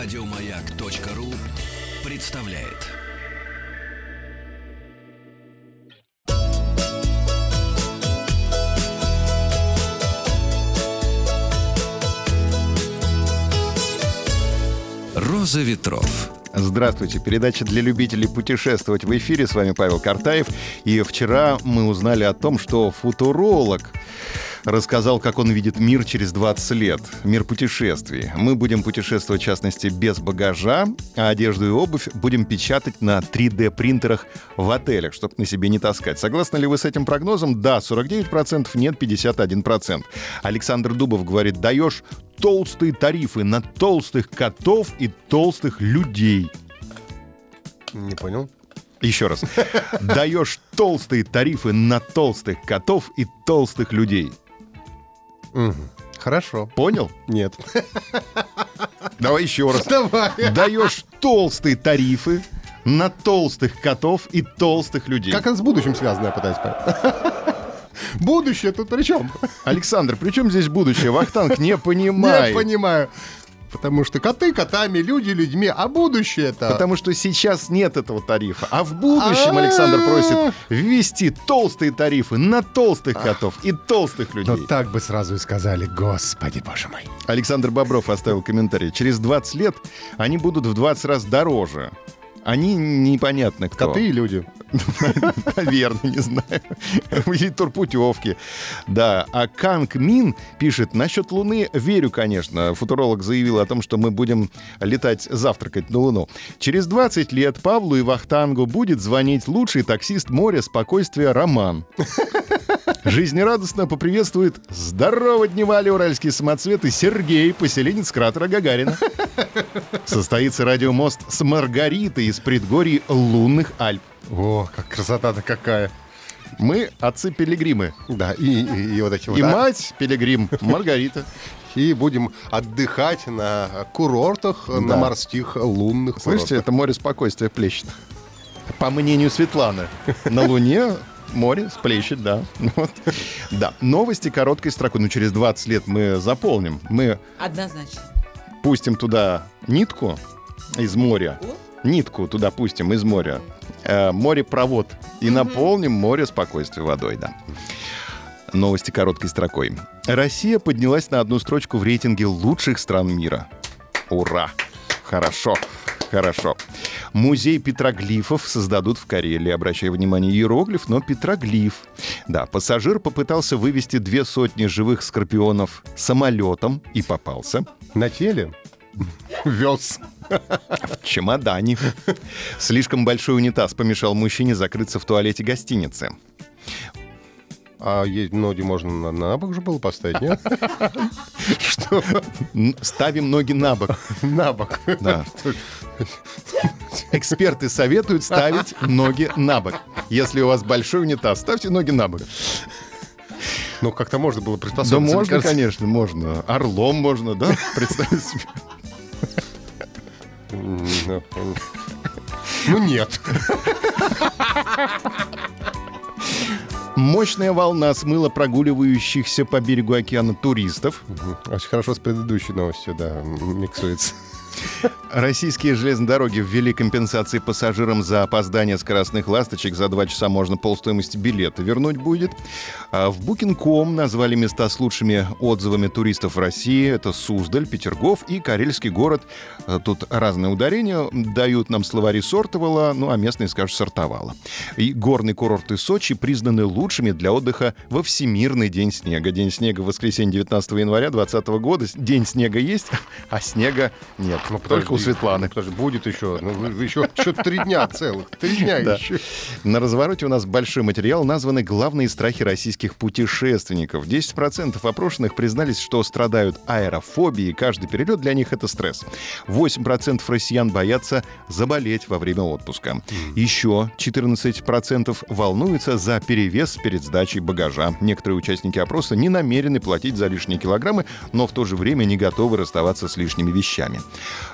Радиомаяк.ру представляет. Роза ветров. Здравствуйте. Передача для любителей путешествовать в эфире. С вами Павел Картаев. И вчера мы узнали о том, что футуролог рассказал, как он видит мир через 20 лет. Мир путешествий. Мы будем путешествовать, в частности, без багажа, а одежду и обувь будем печатать на 3D-принтерах в отелях, чтобы на себе не таскать. Согласны ли вы с этим прогнозом? Да, 49%, нет, 51%. Александр Дубов говорит, даешь толстые тарифы на толстых котов и толстых людей. Не понял. Еще раз. Даешь толстые тарифы на толстых котов и толстых людей. Хорошо. Понял? Нет. Давай еще раз. Давай. Даешь толстые тарифы на толстых котов и толстых людей. Как это с будущим связано, я пытаюсь понять. Будущее тут при чем? Александр, при чем здесь будущее? Вахтанг не понимает. Не понимаю. Потому что коты котами, люди людьми, а будущее это... Потому что сейчас нет этого тарифа. А в будущем. Александр просит ввести толстые тарифы на толстых котов и толстых людей. Ну так бы сразу и сказали, господи боже мой. Александр Бобров оставил комментарий. Через 20 лет они будут в 20 раз дороже. Они непонятно кто. Коты и люди. Наверное, не знаю. Или турпутевки. Да. А Канг Мин пишет, насчет Луны верю, конечно. Футуролог заявил о том, что мы будем летать завтракать на Луну. Через 20 лет Павлу и Вахтангу будет звонить лучший таксист моря спокойствия Роман. Жизнерадостно поприветствует здорово дневали уральские самоцветы Сергей, поселенец кратера Гагарина. Состоится радиомост с Маргаритой из предгорий лунных Альп. О, как красота-то какая. Мы отцы-пилигримы. Да, и, и- и вот эти вот... И а, мать пилигрим Маргарита. И будем отдыхать на курортах, на морских лунных Слышите, курортах. это море спокойствия плещет. По мнению Светланы, на Луне море сплещет, да. Вот. Да, новости короткой строкой. Ну, через 20 лет мы заполним. Мы Однозначно. пустим туда нитку из моря. Нитку туда пустим из моря. Э, морепровод. И наполним море спокойствия водой, да. Новости короткой строкой. Россия поднялась на одну строчку в рейтинге лучших стран мира. Ура! Хорошо, хорошо. Музей петроглифов создадут в Карелии. Обращаю внимание, иероглиф, но петроглиф. Да, пассажир попытался вывести две сотни живых скорпионов самолетом и попался. На теле вез. В чемодане. Слишком большой унитаз помешал мужчине закрыться в туалете гостиницы. А е- ноги можно на, на бок же было поставить, нет? Что? Ставим ноги на бок. На бок. Да. Эксперты советуют ставить ноги на бок. Если у вас большой унитаз, ставьте ноги на бок. Ну, как-то можно было Да приспособиться. мне можно, конечно, можно. Орлом можно, да? Представить себе. Ну, ну, нет. Мощная волна смыла прогуливающихся по берегу океана туристов. Очень хорошо с предыдущей новостью, да, миксуется. Российские железные дороги ввели компенсации пассажирам за опоздание скоростных ласточек. За два часа можно полстоимости билета вернуть будет. А в Booking.com назвали места с лучшими отзывами туристов России. Это Суздаль, Петергоф и Карельский город. А Тут разные ударения дают нам словари Сортовала, ну а местные скажут Сортовала. И горные курорты Сочи признаны лучшими для отдыха во Всемирный день снега. День снега в воскресенье 19 января 2020 года. День снега есть, а снега нет. Ну, Только у подожди, Светланы. Подожди, будет еще. Ну, еще, еще три дня целых. Три дня Да. еще. На развороте у нас большой материал, названы главные страхи российских путешественников. 10% опрошенных признались, что страдают аэрофобией. Каждый перелет для них — это стресс. 8% россиян боятся заболеть во время отпуска. Еще 14% волнуются за перевес перед сдачей багажа. Некоторые участники опроса не намерены платить за лишние килограммы, но в то же время не готовы расставаться с лишними вещами.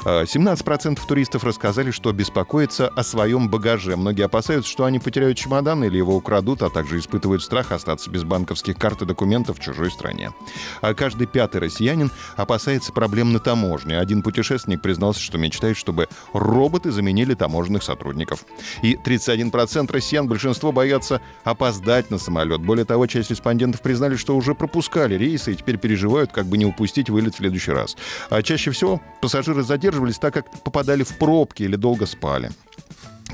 17% туристов рассказали, что беспокоятся о своем багаже. Многие опасаются, что они потеряют чемодан или его украдут, а также испытывают страх остаться без банковских карт и документов в чужой стране. А каждый пятый россиянин опасается проблем на таможне. Один путешественник признался, что мечтает, чтобы роботы заменили таможенных сотрудников. И 31% россиян, большинство боятся опоздать на самолет. Более того, часть респондентов признали, что уже пропускали рейсы и теперь переживают, как бы не упустить вылет в следующий раз. А чаще всего пассажиры задерживались так, как попадали в пробки или долго спали.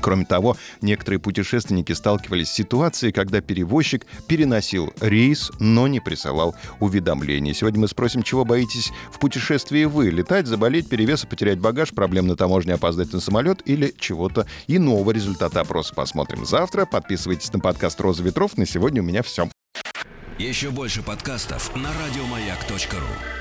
Кроме того, некоторые путешественники сталкивались с ситуацией, когда перевозчик переносил рейс, но не присылал уведомлений. Сегодня мы спросим, чего боитесь в путешествии вы? Летать, заболеть, перевес и потерять багаж, проблем на таможне, опоздать на самолет или чего-то иного? Результата опроса посмотрим завтра. Подписывайтесь на подкаст «Роза ветров». На сегодня у меня все. Еще больше подкастов на радиомаяк.ру